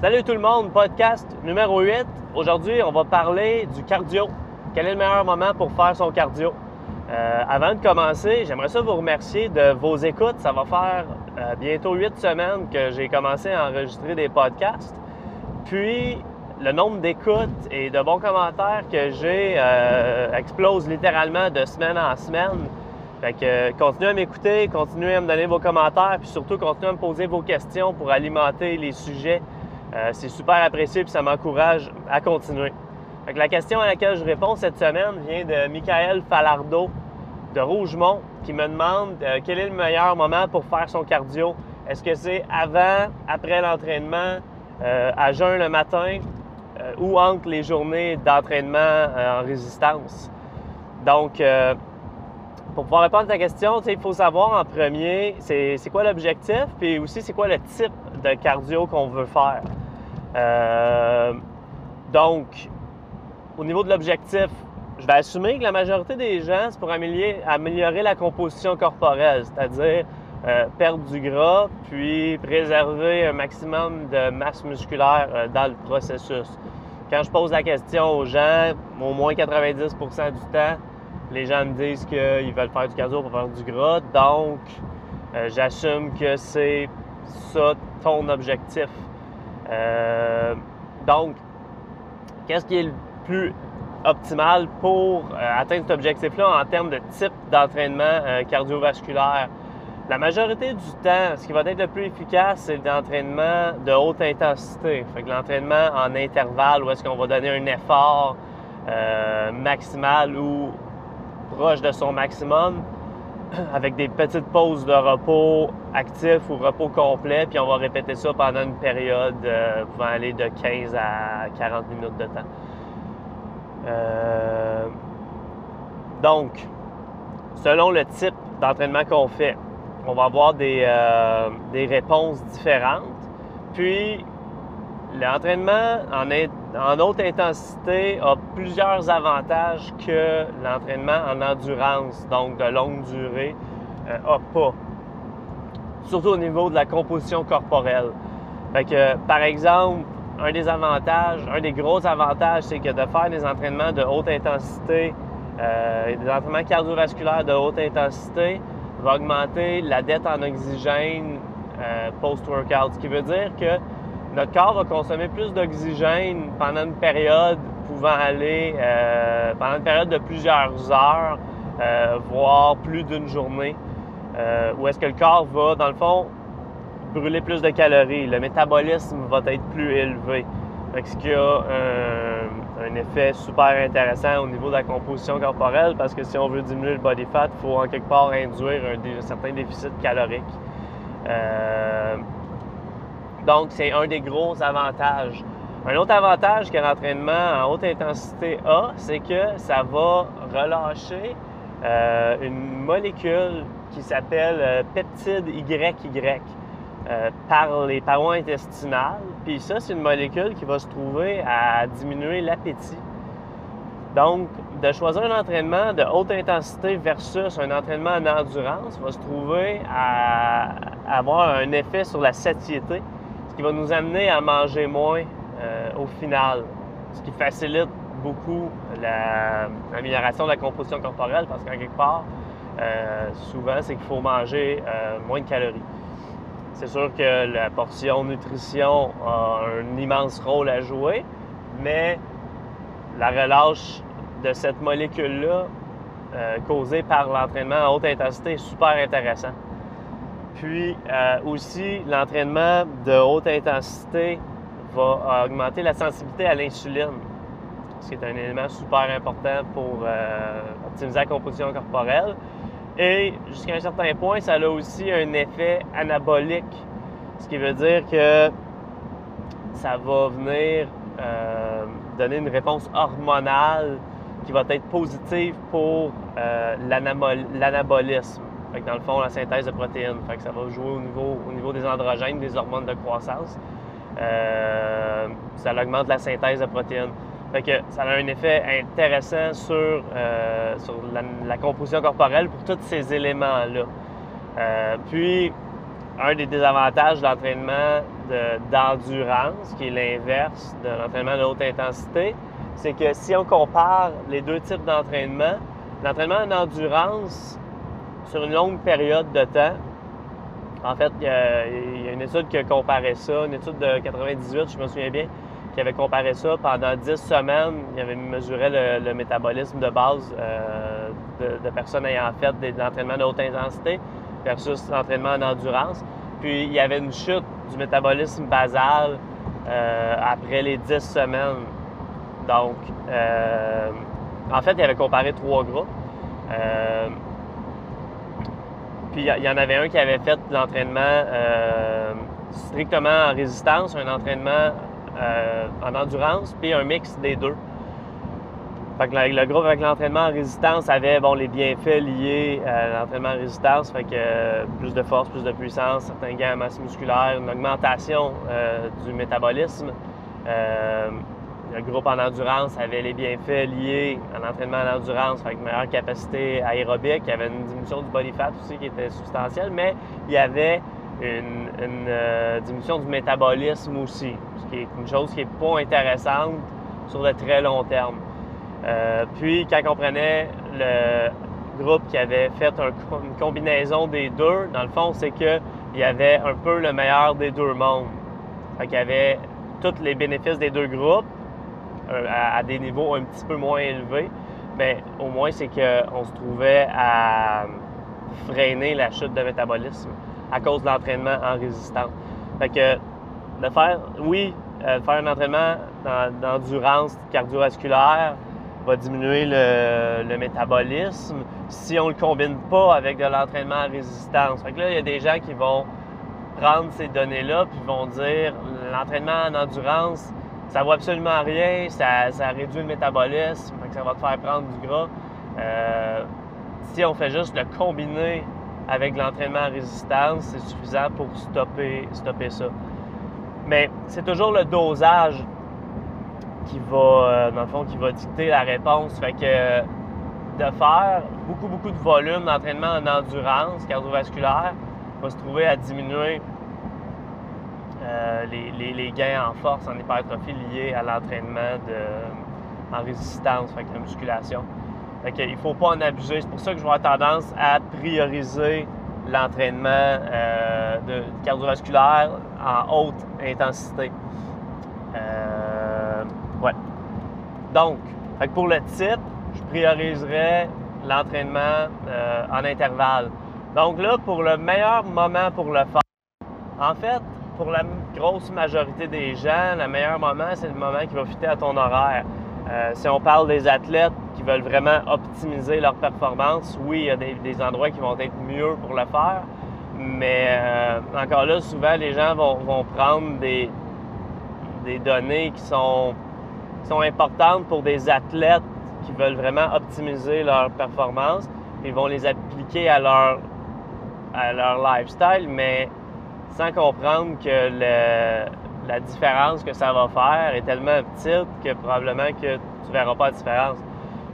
Salut tout le monde, podcast numéro 8. Aujourd'hui, on va parler du cardio. Quel est le meilleur moment pour faire son cardio? Euh, avant de commencer, j'aimerais ça vous remercier de vos écoutes. Ça va faire euh, bientôt huit semaines que j'ai commencé à enregistrer des podcasts. Puis, le nombre d'écoutes et de bons commentaires que j'ai euh, explose littéralement de semaine en semaine. Fait que continuez à m'écouter, continuez à me donner vos commentaires, puis surtout continuez à me poser vos questions pour alimenter les sujets euh, c'est super apprécié et ça m'encourage à continuer. la question à laquelle je réponds cette semaine vient de Michael Falardeau de Rougemont qui me demande euh, quel est le meilleur moment pour faire son cardio? Est-ce que c'est avant, après l'entraînement, euh, à jeun le matin ou entre les journées d'entraînement en résistance? Donc, pour pouvoir répondre à ta question, il faut savoir en premier c'est quoi l'objectif, puis aussi c'est quoi le type de cardio qu'on veut faire. Euh, donc, au niveau de l'objectif, je vais assumer que la majorité des gens, c'est pour améliorer, la composition corporelle, c'est-à-dire euh, perdre du gras, puis préserver un maximum de masse musculaire euh, dans le processus. Quand je pose la question aux gens, au moins 90% du temps, les gens me disent qu'ils veulent faire du cardio pour faire du gras. Donc, j'assume que c'est ça ton objectif. Euh, donc, qu'est-ce qui est le plus optimal pour euh, atteindre cet objectif-là en termes de type d'entraînement euh, cardiovasculaire? La majorité du temps, ce qui va être le plus efficace, c'est l'entraînement de haute intensité. Fait que l'entraînement en intervalle où est-ce qu'on va donner un effort maximal ou proche de son maximum avec des petites pauses de repos actif ou repos complet, puis on va répéter ça pendant une période euh, pouvant aller de 15 à 40 minutes de temps. Euh, donc, selon le type d'entraînement qu'on fait, on va avoir des, euh, des réponses différentes. Puis, l'entraînement en, haute intensité a plusieurs avantages que l'entraînement en endurance, donc de longue durée, n'a pas surtout au niveau de la composition corporelle. Fait que, par exemple, un des avantages, un des gros avantages, c'est que de faire des entraînements de haute intensité, euh, des entraînements cardiovasculaires de haute intensité, va augmenter la dette en oxygène euh, post-workout. Ce qui veut dire que notre corps va consommer plus d'oxygène pendant une période pouvant aller, euh, pendant une période de plusieurs heures, voire plus d'une journée. Euh, où est-ce que le corps va, dans le fond, brûler plus de calories. Le métabolisme va être plus élevé. ce qui a un, effet super intéressant au niveau de la composition corporelle parce que si on veut diminuer le body fat, il faut en quelque part induire un, certain déficit calorique. Donc, c'est un des gros avantages. Un autre avantage que l'entraînement en haute intensité a, c'est que ça va relâcher euh, une molécule qui s'appelle euh, peptide YY euh, par les parois intestinales. Puis ça, c'est une molécule qui va se trouver à diminuer l'appétit. Donc, de choisir un entraînement de haute intensité versus un entraînement en endurance va se trouver à avoir un effet sur la satiété, qui va nous amener à manger moins euh, au final, ce qui facilite beaucoup l'amélioration de la composition corporelle parce qu'en quelque part, euh, souvent, c'est qu'il faut manger euh, moins de calories. C'est sûr que la portion nutrition a un immense rôle à jouer, mais la relâche de cette molécule-là, causée par l'entraînement à haute intensité, est super intéressant. Puis aussi, l'entraînement de haute intensité va augmenter la sensibilité à l'insuline, ce qui est un élément super important pour optimiser la composition corporelle. Et jusqu'à un certain point, ça a aussi un effet anabolique, ce qui veut dire que ça va venir euh, donner une réponse hormonale qui va être positive pour euh, l'anabolisme. dans le fond, la synthèse de protéines. Fait que ça va jouer au niveau, au niveau des androgènes, des hormones de croissance. Euh, ça augmente la synthèse de protéines. Fait que ça a un effet intéressant sur, euh, la, composition corporelle pour tous ces éléments-là. Euh, puis, un des désavantages de l'entraînement d'endurance, qui est l'inverse de l'entraînement de haute intensité, c'est que si on compare les deux types d'entraînement, l'entraînement en endurance, sur une longue période de temps, en fait, il y, a, une étude qui a comparé ça, une étude de 98, je me souviens bien, qui avait comparé ça pendant 10 semaines. Il avait mesuré le, métabolisme de base euh, de, personnes ayant fait de l'entraînement de haute intensité versus l'entraînement en endurance. Puis il y avait une chute du métabolisme basal euh, après les 10 semaines. Donc, euh, en fait, il avait comparé trois groupes. Puis il y en avait un qui avait fait l'entraînement strictement en résistance, un entraînement euh, en endurance, puis un mix des deux. Fait que le, groupe avec l'entraînement en résistance avait bon, les bienfaits liés à l'entraînement en résistance, euh, plus de force, plus de puissance, certains gains en masse musculaire, une augmentation euh, du métabolisme. Le groupe en endurance avait les bienfaits liés à l'entraînement en endurance, que meilleure capacité aérobique, il y avait une diminution du body fat aussi qui était substantielle, mais il y avait une, euh, diminution du métabolisme aussi, ce qui est une chose qui n'est pas intéressante sur le très long terme. Euh, puis, quand on prenait le groupe qui avait fait une combinaison des deux, dans le fond, c'est qu'il y avait un peu le meilleur des deux mondes. Qu'il y avait tous les bénéfices des deux groupes euh, à, des niveaux un petit peu moins élevés, mais au moins, c'est qu'on se trouvait à freiner la chute de métabolisme à cause de l'entraînement en résistance. Fait que de faire, oui, euh, faire un entraînement d'endurance cardiovasculaire va diminuer le, métabolisme si on ne le combine pas avec de l'entraînement en résistance. Fait que là, il y a des gens qui vont prendre ces données-là puis vont dire l'entraînement en endurance, ça vaut absolument rien, ça, réduit le métabolisme, ça va te faire prendre du gras. Euh, si on fait juste le combiner avec l'entraînement en résistance, c'est suffisant pour stopper, stopper ça. Mais c'est toujours le dosage qui va, euh, dans le fond, qui va dicter la réponse. Fait que de faire beaucoup, beaucoup de volume d'entraînement en endurance cardiovasculaire va se trouver à diminuer euh, les, gains en force, en hypertrophie liés à l'entraînement en résistance, fait la musculation. Fait il ne faut pas en abuser. C'est pour ça que je vois tendance à prioriser l'entraînement euh, cardiovasculaire en haute intensité. Euh, ouais. Donc, pour le type, je prioriserais l'entraînement en intervalle. Donc là, pour le meilleur moment pour le faire, en fait, pour la grosse majorité des gens, le meilleur moment, c'est le moment qui va fitter à ton horaire. si on parle des athlètes qui veulent vraiment optimiser leur performance, oui, il y a des, endroits qui vont être mieux pour le faire, mais euh, encore là, souvent, les gens vont, prendre des, données qui sont, importantes pour des athlètes qui veulent vraiment optimiser leur performance. Ils vont les appliquer à leur, à leur lifestyle, mais sans comprendre que la différence que ça va faire est tellement petite que probablement que tu verras pas la différence.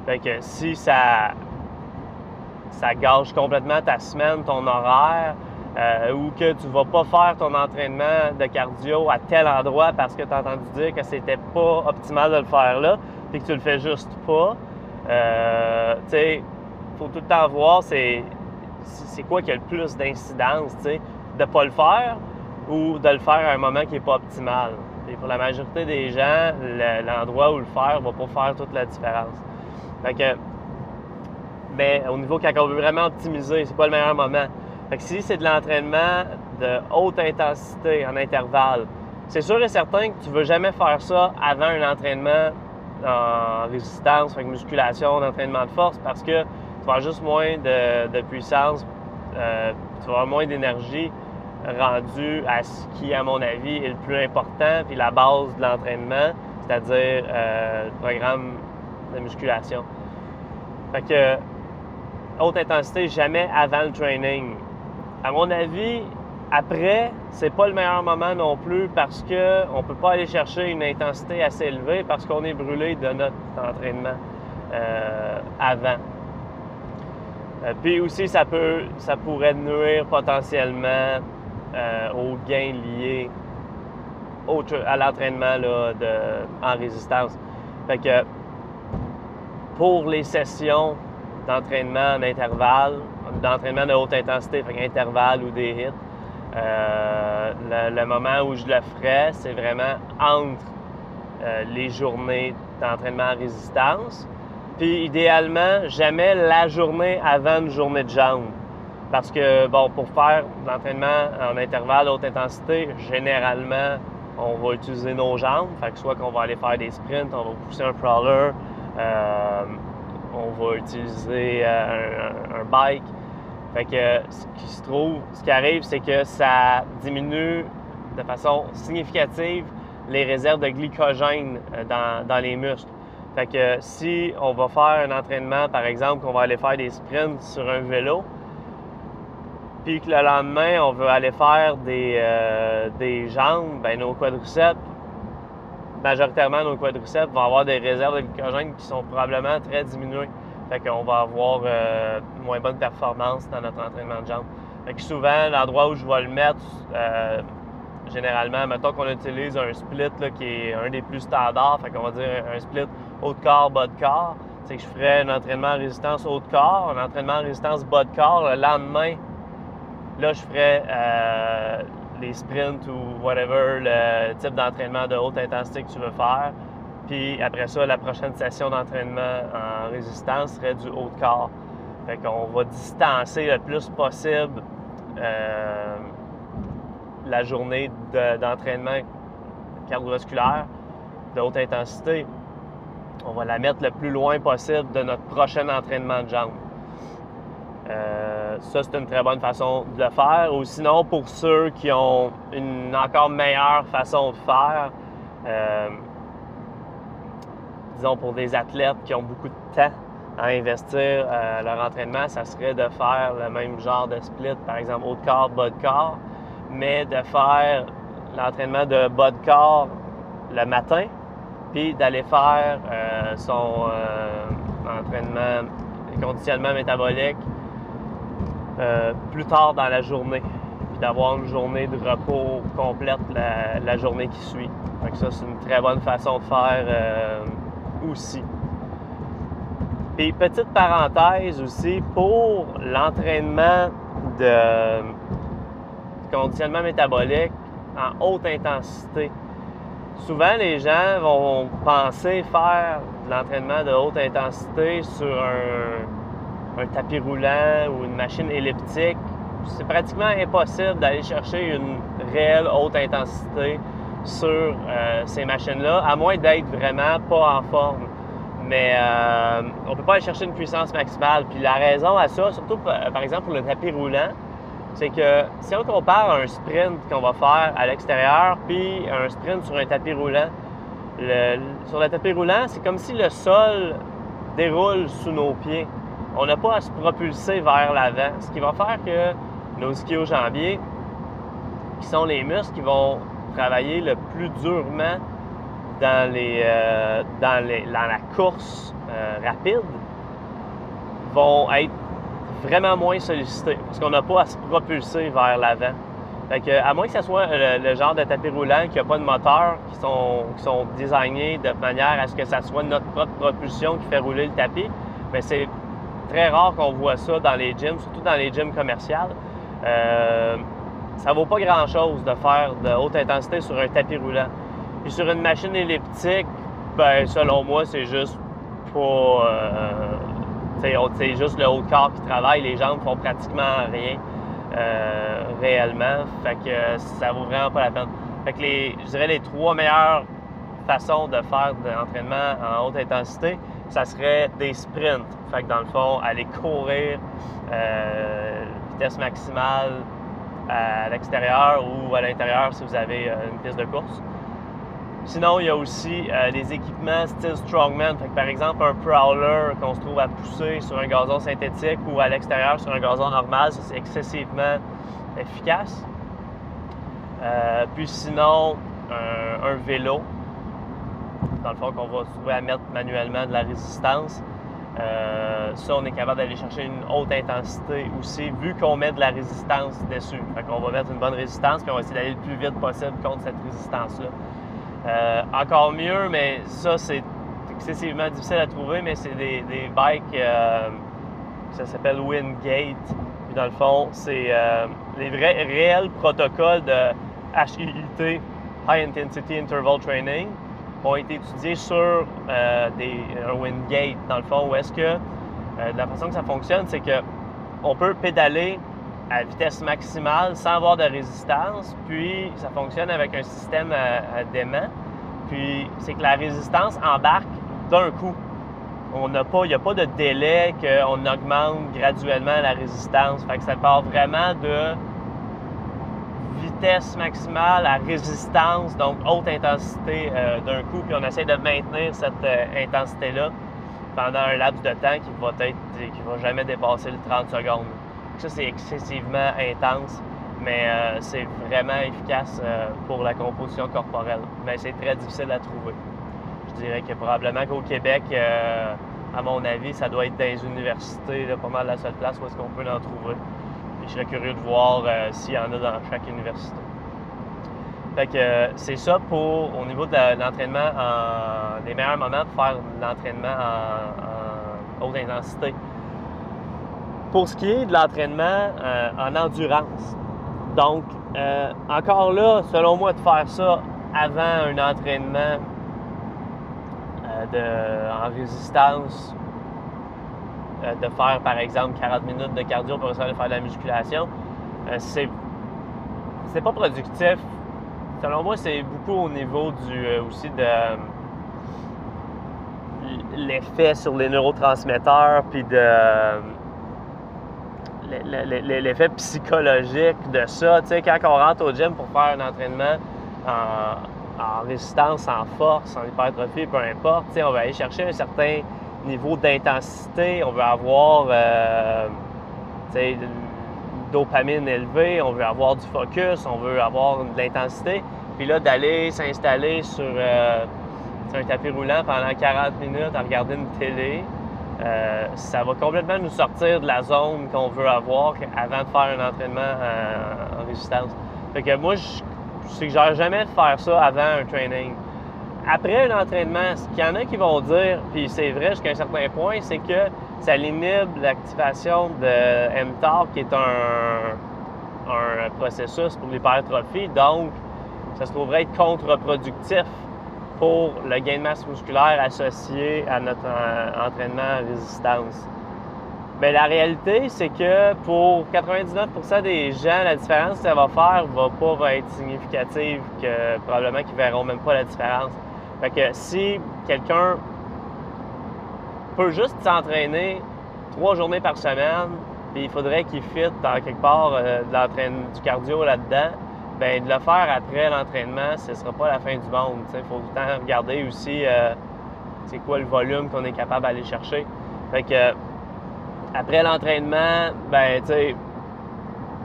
Fait que si ça, ça gâche complètement ta semaine, ton horaire, euh, ou que tu vas pas faire ton entraînement de cardio à tel endroit parce que tu as entendu dire que c'était pas optimal de le faire là, puis que tu le fais juste pas, euh, tu sais, faut tout le temps voir c'est, quoi qui a le plus d'incidence, tu sais, de pas le faire ou de le faire à un moment qui est pas optimal. Et pour la majorité des gens, l'endroit où le faire va pas faire toute la différence. Fait que, mais au niveau quand on veut vraiment optimiser, c'est pas le meilleur moment. Fait que si c'est de l'entraînement de haute intensité en intervalle, c'est sûr et certain que tu ne veux jamais faire ça avant un entraînement en résistance, avec musculation, d'entraînement de force, parce que tu vas avoir juste moins de, puissance, euh, tu vas avoir moins d'énergie rendue à ce qui, à mon avis, est le plus important, puis la base de l'entraînement, c'est-à-dire euh, le programme de musculation. Fait que, haute intensité, jamais avant le training. À mon avis, après, c'est pas le meilleur moment non plus parce que on peut pas aller chercher une intensité assez élevée parce qu'on est brûlé de notre entraînement euh, avant. Euh, puis aussi, ça peut, ça pourrait nuire potentiellement euh, aux gains liés à l'entraînement en résistance. Fait que pour les sessions d'entraînement en intervalle, d'entraînement de haute intensité, intervalle ou des hits, euh, le, moment où je le ferais, c'est vraiment entre euh, les journées d'entraînement en résistance. Puis idéalement, jamais la journée avant une journée de jambes. Parce que, bon, pour faire l'entraînement en intervalle haute intensité, généralement, on va utiliser nos jambes. Fait que soit qu'on va aller faire des sprints, on va pousser un crawler, euh, on va utiliser un, bike. Fait que ce qui se trouve, ce qui arrive, c'est que ça diminue de façon significative les réserves de glycogène euh, dans, les muscles. Fait que si on va faire un entraînement, par exemple, qu'on va aller faire des sprints sur un vélo, puis que le lendemain, on veut aller faire des, euh, des jambes, ben nos quadriceps, majoritairement nos quadriceps vont avoir des réserves de glycogène qui sont probablement très diminuées. Fait qu'on va avoir euh, moins bonne performance dans notre entraînement de jambes. Fait que souvent, l'endroit où je vais le mettre, euh, généralement, mettons qu'on utilise un split qui est un des plus standards, fait qu'on va dire un split haut de corps, bas de corps. C'est que je ferais un entraînement en résistance haut de corps, un entraînement en résistance bas de corps. Le lendemain, là, je ferais euh, les sprints ou whatever, le type d'entraînement de haute intensité que tu veux faire. Puis après ça, la prochaine session d'entraînement en résistance serait du haut de corps. Fait qu'on va distancer le plus possible euh, la journée d'entraînement cardiovasculaire de haute intensité. On va la mettre le plus loin possible de notre prochain entraînement de jambes. Euh, ça, c'est une très bonne façon de le faire. Ou sinon, pour ceux qui ont une encore meilleure façon de faire, euh, disons pour des athlètes qui ont beaucoup de temps à investir euh, leur entraînement, ça serait de faire le même genre de split, par exemple haut de corps, bas de corps, mais de faire l'entraînement de bas de corps le matin, puis d'aller faire euh, son euh, entraînement conditionnement métabolique plus tard dans la journée, puis d'avoir une journée de repos complète la, journée qui suit. Donc ça, c'est une très bonne façon de faire aussi. Puis petite parenthèse aussi, pour l'entraînement de conditionnement métabolique en haute intensité, souvent les gens vont penser faire de l'entraînement de haute intensité sur un, un, tapis roulant ou une machine elliptique. C'est pratiquement impossible d'aller chercher une réelle haute intensité sur euh, ces machines-là, à moins d'être vraiment pas en forme. Mais euh, on ne peut pas aller chercher une puissance maximale. Puis la raison à ça, surtout par exemple pour le tapis roulant, c'est que si on compare un sprint qu'on va faire à l'extérieur, puis un sprint sur un tapis roulant, sur le tapis roulant, c'est comme si le sol déroule sous nos pieds. On n'a pas à se propulser vers l'avant, ce qui va faire que nos ischio-jambiers, qui sont les muscles qui vont travailler le plus durement dans, euh, la course euh, rapide vont être vraiment moins sollicités parce qu'on n'a pas à se propulser vers l'avant. Fait à moins que ce soit le, genre de tapis roulant qui n'a pas de moteur, qui sont, qui sont designés de manière à ce que ça soit notre propre propulsion qui fait rouler le tapis, mais c'est très rare qu'on voit ça dans les gyms, surtout dans les gyms commerciales. Euh, ça vaut pas grand-chose de faire de haute intensité sur un tapis roulant. Puis sur une machine elliptique, ben selon moi, c'est juste pas. Euh, c'est juste le haut corps qui travaille, les jambes font pratiquement rien euh, réellement. Fait que ça vaut vraiment pas la peine. Fait que les, je dirais les trois meilleures façons de faire de l'entraînement en haute intensité, ça serait des sprints. Fait que dans le fond, aller courir, euh, vitesse maximale, à l'extérieur ou à l'intérieur si vous avez euh, une piste de course. Sinon, il y a aussi euh, des équipements style Strongman. par exemple, un prowler qu'on se trouve à pousser sur un gazon synthétique ou à l'extérieur sur un gazon normal, c'est excessivement efficace. Euh, puis sinon, un, vélo, dans le fond, qu'on va trouver à mettre manuellement de la résistance. Euh, ça, on est capable d'aller chercher une haute intensité aussi, vu qu'on met de la résistance dessus. Fait qu'on va mettre une bonne résistance, puis on va essayer d'aller le plus vite possible contre cette résistance-là. Euh, encore mieux, mais ça, c'est excessivement difficile à trouver, mais c'est des, bikes, euh, ça s'appelle Wingate. Puis dans le fond, c'est les vrais réels protocoles de HIIT, High Intensity Interval Training, ont été étudiés sur euh, des, un Wingate, dans le fond, où est-ce que euh, la façon que ça fonctionne, c'est que on peut pédaler à vitesse maximale sans avoir de résistance, puis ça fonctionne avec un système à, d'aimant. Puis c'est que la résistance embarque d'un coup. On n'a pas, il n'y a pas de délai qu'on augmente graduellement la résistance. Fait que ça part vraiment de vitesse maximale à résistance, donc haute intensité euh, d'un coup, puis on essaie de maintenir cette euh, intensité-là pendant un laps de temps qui va être qui va jamais dépasser les 30 secondes. Ça, c'est excessivement intense, mais euh, c'est vraiment efficace pour la composition corporelle. Mais c'est très difficile à trouver. Je dirais que probablement qu'au Québec, à mon avis, ça doit être dans les universités, pas mal la seule place où est-ce qu'on peut en trouver je serais curieux de voir euh, s'il y en a dans chaque université. Fait que euh, c'est ça pour au niveau de l'entraînement en les meilleurs moments pour faire l'entraînement en, haute intensité. Pour ce qui est de l'entraînement euh, en endurance, donc encore là, selon moi, de faire ça avant un entraînement de, en résistance euh, de faire, par exemple, 40 minutes de cardio pour essayer de faire de la musculation, euh, c'est, c'est pas productif. Selon moi, c'est beaucoup au niveau du euh, aussi de l'effet sur les neurotransmetteurs, puis de l'effet psychologique de ça. Tu sais, quand on rentre au gym pour faire un entraînement en, en résistance, en force, en hypertrophie, peu importe, tu sais, on va aller chercher un certain niveau d'intensité, on veut avoir euh, une dopamine élevée, on veut avoir du focus, on veut avoir de l'intensité. Puis là, d'aller s'installer sur, euh, un tapis roulant pendant 40 minutes à regarder une télé, euh, ça va complètement nous sortir de la zone qu'on veut avoir avant de faire un entraînement en résistance. Fait que moi, je suggère jamais de faire ça avant un training après un entraînement, ce qu'il y en a qui vont dire, puis c'est vrai jusqu'à un certain point, c'est que ça limite l'activation de mTOR, qui est un, processus pour l'hypertrophie. Donc, ça se trouverait être contre-productif pour le gain de masse musculaire associé à notre entraînement à résistance. Mais la réalité, c'est que pour 99% des gens, la différence que ça va faire va pas être significative, que probablement qu'ils verront même pas la différence. Fait que si quelqu'un peut juste s'entraîner trois journées par semaine, puis il faudrait qu'il fitte dans quelque part euh, du cardio là-dedans, ben de le faire après l'entraînement, ce ne sera pas la fin du monde. Il faut tout le temps regarder aussi euh, c'est quoi le volume qu'on est capable d'aller chercher. Fait que après l'entraînement, ben tu sais,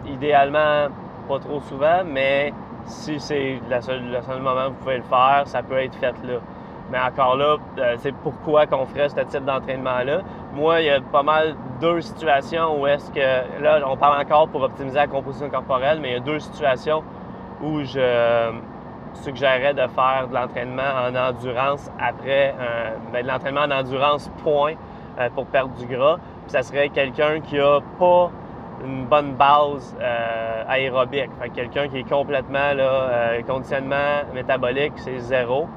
idéalement pas trop souvent, mais si c'est le seul, moment où vous pouvez le faire, ça peut être fait là. Mais encore là, euh, c'est pourquoi qu'on ferait ce type d'entraînement-là. Moi, il y a pas mal deux situations où est-ce que, là, on parle encore pour optimiser la composition corporelle, mais il y a deux situations où je suggérerais de faire de l'entraînement en endurance après, ben, de l'entraînement en endurance point euh, pour perdre du gras. Puis ça serait quelqu'un qui a pas une bonne base euh, aérobique. quelqu'un qui est complètement là, euh, conditionnement métabolique, c'est zéro.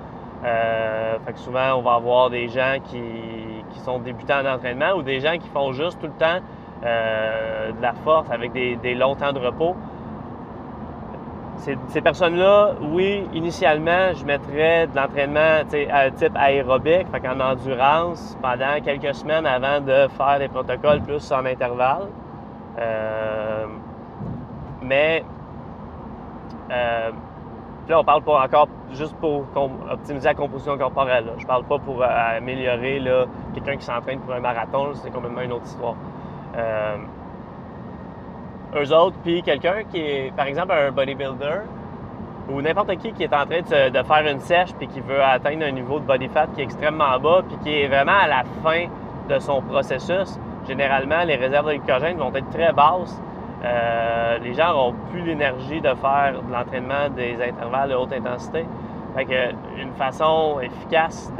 Euh, fait que souvent, on va avoir des gens qui, sont débutants en entraînement ou des gens qui font juste tout le temps de la force avec des, longs temps de repos. Ces, personnes-là, oui, initialement, je mettrais de l'entraînement type aérobique, fait en endurance, pendant quelques semaines avant de faire des protocoles plus en intervalle. Euh, mais euh, là, on parle pas encore juste pour optimiser la composition corporelle. Je parle pas pour euh, améliorer quelqu'un qui s'entraîne pour un marathon. C'est complètement une autre histoire. Euh, eux autres, puis quelqu'un qui est, par exemple, un bodybuilder ou n'importe qui qui est en train de, de, faire une sèche puis qui veut atteindre un niveau de body fat qui est extrêmement bas puis qui est vraiment à la fin de son processus, généralement, les réserves de glycogène vont être très basses. Euh, les gens n'auront plus l'énergie de faire de l'entraînement des intervalles de haute intensité. Fait que une façon efficace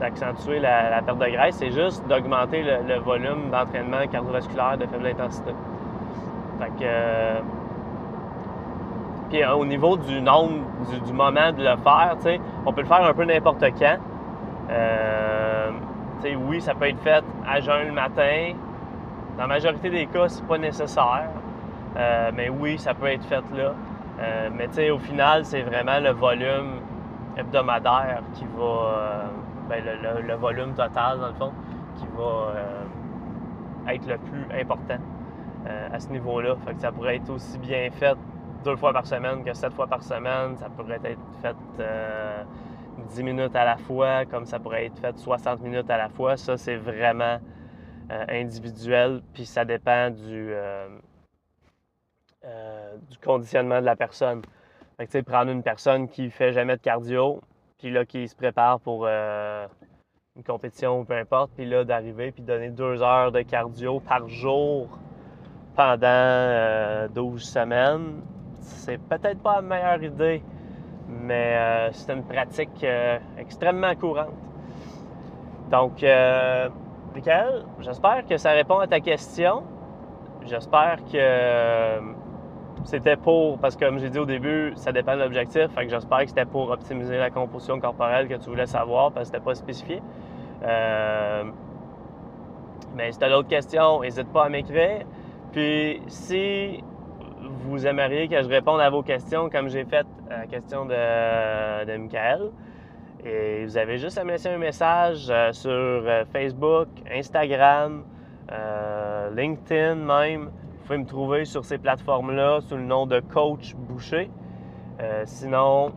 d'accentuer la, perte de graisse, c'est juste d'augmenter le, volume d'entraînement cardiovasculaire de faible intensité. Fait que, euh, puis euh, au niveau du nombre, du, moment de le faire, on peut le faire un peu n'importe quand. Oui, ça peut être fait à jeun le matin. Dans la majorité des cas, c'est pas nécessaire. Euh, mais oui, ça peut être fait là. mais au final, c'est vraiment le volume hebdomadaire qui va. Ben, le, volume total, dans le fond, qui va être le plus important à ce niveau-là. Fait que ça pourrait être aussi bien fait deux fois par semaine que sept fois par semaine. Ça pourrait être fait 10 euh, minutes à la fois, comme ça pourrait être fait 60 minutes à la fois. Ça, c'est vraiment euh, individuel, puis ça dépend du, euh, du conditionnement de la personne. Fait que, prendre une personne qui fait jamais de cardio, puis là, qui se prépare pour une compétition ou peu importe, puis là, d'arriver, puis donner deux heures de cardio par jour pendant 12 semaines, c'est peut-être pas la meilleure idée, mais euh, c'est une pratique euh, extrêmement courante. Donc, euh, Michael, j'espère que ça répond à ta question. J'espère que c'était pour, parce que comme j'ai dit au début, ça dépend de l'objectif, fait que j'espère que c'était pour optimiser la composition corporelle que tu voulais savoir, parce que c'était pas spécifié. mais si tu as d'autres questions, n'hésite pas à m'écrire. Puis si vous aimeriez que je réponde à vos questions comme j'ai fait à la question de, Michael. Et vous avez juste à me laisser un message euh, sur euh, Facebook, Instagram, euh, LinkedIn même. Vous pouvez me trouver sur ces plateformes-là sous le nom de Coach Boucher. sinon,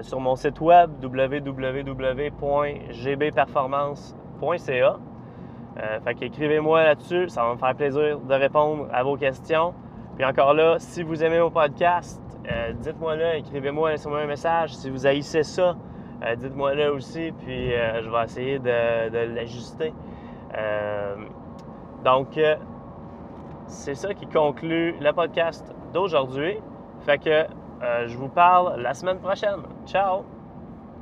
sur mon site web www.gbperformance.ca. fait qu'écrivez-moi là-dessus, ça va me faire plaisir de répondre à vos questions. Puis encore là, si vous aimez mon podcast, euh, dites-moi là, écrivez-moi, laissez-moi un message. Si vous haïssez ça, euh, dites-moi là aussi, puis euh, je vais essayer de, l'ajuster. donc, c'est ça qui conclut le podcast d'aujourd'hui. Fait que je vous parle la semaine prochaine. Ciao!